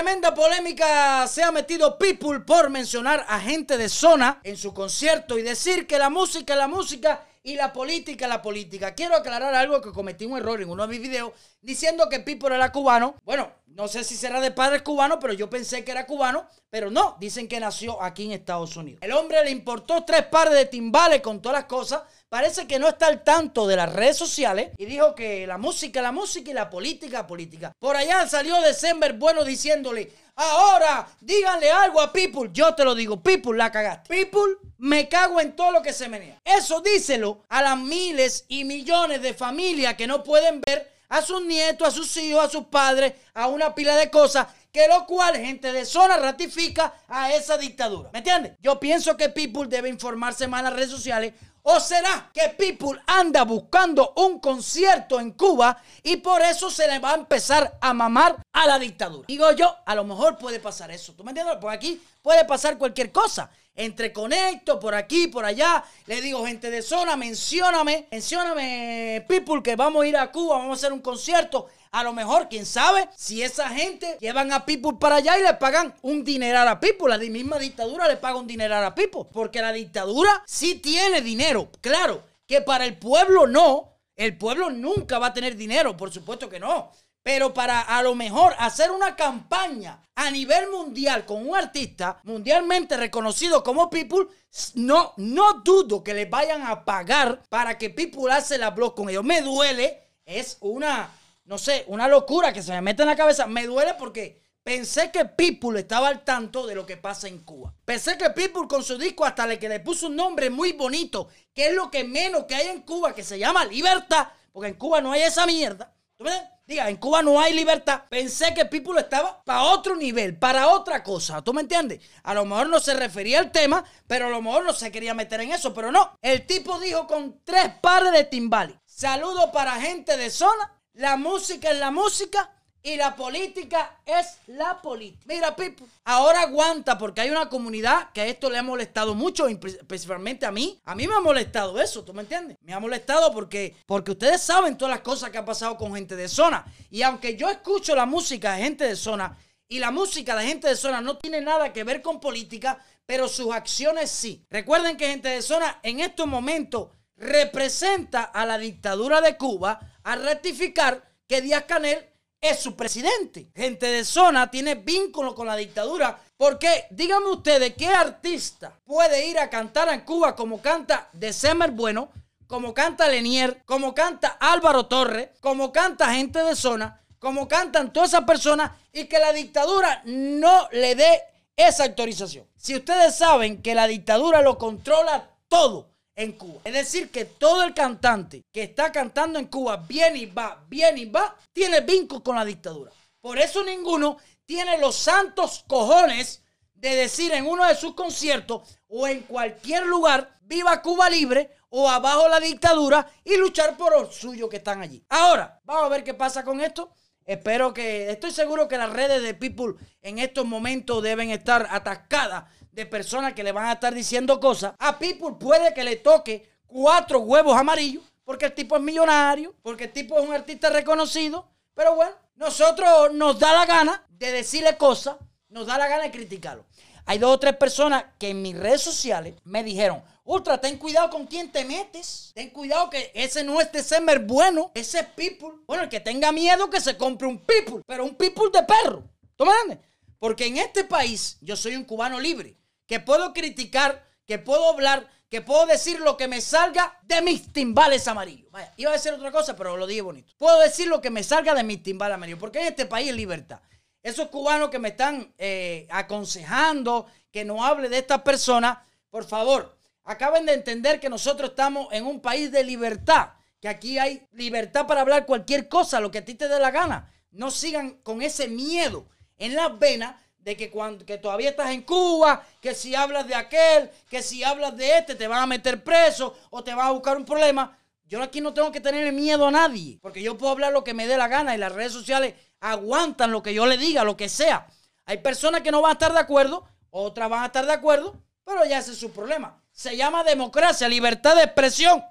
Tremenda polémica. Se ha metido People por mencionar a gente de zona en su concierto y decir que la música la música y la política la política. Quiero aclarar algo que cometí un error en uno de mis videos diciendo que People era cubano. Bueno, no sé si será de padre cubano, pero yo pensé que era cubano, pero no, dicen que nació aquí en Estados Unidos. El hombre le importó tres pares de timbales con todas las cosas. Parece que no está al tanto de las redes sociales y dijo que la música, la música y la política, política. Por allá salió December bueno diciéndole, ahora díganle algo a People. Yo te lo digo, People la cagaste. People, me cago en todo lo que se menea. Eso díselo a las miles y millones de familias que no pueden ver a sus nietos, a sus hijos, a sus padres, a una pila de cosas, que lo cual gente de zona ratifica a esa dictadura. ¿Me entiendes? Yo pienso que People debe informarse más en las redes sociales. ¿O será que People anda buscando un concierto en Cuba y por eso se le va a empezar a mamar a la dictadura? Digo yo, a lo mejor puede pasar eso. ¿Tú me entiendes? Por aquí puede pasar cualquier cosa entre conecto por aquí, por allá. Le digo, gente de zona, mencióname, mencióname, people, que vamos a ir a Cuba, vamos a hacer un concierto. A lo mejor, quién sabe, si esa gente llevan a People para allá y le pagan un dineral a People. La misma dictadura le paga un dineral a People. Porque la dictadura sí tiene dinero. Claro, que para el pueblo no. El pueblo nunca va a tener dinero, por supuesto que no. Pero para a lo mejor hacer una campaña a nivel mundial con un artista mundialmente reconocido como People, no, no dudo que le vayan a pagar para que People hace la blog con ellos. Me duele, es una, no sé, una locura que se me mete en la cabeza. Me duele porque pensé que People estaba al tanto de lo que pasa en Cuba. Pensé que People con su disco hasta le que le puso un nombre muy bonito, que es lo que menos que hay en Cuba, que se llama Libertad, porque en Cuba no hay esa mierda. ¿Tú Diga, en Cuba no hay libertad. Pensé que People estaba para otro nivel, para otra cosa. ¿Tú me entiendes? A lo mejor no se refería al tema, pero a lo mejor no se quería meter en eso. Pero no. El tipo dijo con tres pares de timbales. Saludo para gente de zona. La música es la música. Y la política es la política. Mira, Pipo, ahora aguanta porque hay una comunidad que a esto le ha molestado mucho, principalmente a mí. A mí me ha molestado eso, ¿tú me entiendes? Me ha molestado porque, porque ustedes saben todas las cosas que ha pasado con gente de zona. Y aunque yo escucho la música de gente de zona, y la música de gente de zona no tiene nada que ver con política, pero sus acciones sí. Recuerden que gente de zona en estos momentos representa a la dictadura de Cuba a rectificar que Díaz Canel es su presidente. Gente de zona tiene vínculo con la dictadura. Porque díganme ustedes, ¿qué artista puede ir a cantar en Cuba como canta December Bueno, como canta Lenier, como canta Álvaro Torres, como canta gente de zona, como cantan todas esas personas y que la dictadura no le dé esa autorización? Si ustedes saben que la dictadura lo controla todo, en Cuba. Es decir, que todo el cantante que está cantando en Cuba viene y va, viene y va, tiene vínculo con la dictadura. Por eso ninguno tiene los santos cojones de decir en uno de sus conciertos o en cualquier lugar, viva Cuba libre o abajo la dictadura y luchar por los suyos que están allí. Ahora, vamos a ver qué pasa con esto. Espero que, estoy seguro que las redes de People en estos momentos deben estar atascadas de personas que le van a estar diciendo cosas. A People puede que le toque cuatro huevos amarillos porque el tipo es millonario, porque el tipo es un artista reconocido. Pero bueno, nosotros nos da la gana de decirle cosas, nos da la gana de criticarlo. Hay dos o tres personas que en mis redes sociales me dijeron, Ultra, ten cuidado con quién te metes. Ten cuidado que ese no es December bueno, ese es People. Bueno, el que tenga miedo que se compre un People, pero un People de perro. ¿Tú me entiendes? Porque en este país yo soy un cubano libre que puedo criticar, que puedo hablar, que puedo decir lo que me salga de mis timbales amarillos. Vaya, iba a decir otra cosa, pero lo dije bonito. Puedo decir lo que me salga de mis timbales amarillos, porque en este país hay libertad. Esos cubanos que me están eh, aconsejando que no hable de estas personas, por favor, acaben de entender que nosotros estamos en un país de libertad, que aquí hay libertad para hablar cualquier cosa, lo que a ti te dé la gana. No sigan con ese miedo en las venas de que, cuando, que todavía estás en Cuba, que si hablas de aquel, que si hablas de este, te van a meter preso o te van a buscar un problema. Yo aquí no tengo que tener miedo a nadie, porque yo puedo hablar lo que me dé la gana y las redes sociales aguantan lo que yo le diga, lo que sea. Hay personas que no van a estar de acuerdo, otras van a estar de acuerdo, pero ya ese es su problema. Se llama democracia, libertad de expresión.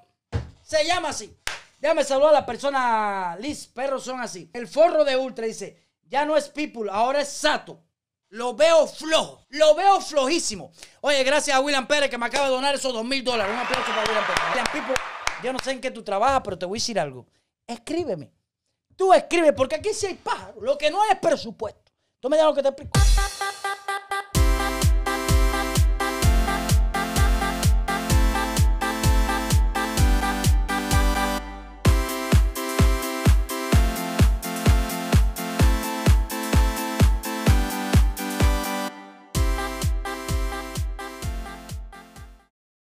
Se llama así. Déjame saludar a la persona Liz, perros son así. El forro de Ultra dice, Ya no es People, ahora es Sato. Lo veo flojo. Lo veo flojísimo. Oye, gracias a William Pérez que me acaba de donar esos dos mil dólares. Un aplauso para William Pérez. William yo no sé en qué tú trabajas, pero te voy a decir algo. Escríbeme. Tú escribe, porque aquí sí hay pájaros. Lo que no es presupuesto. Tú me das lo que te explico.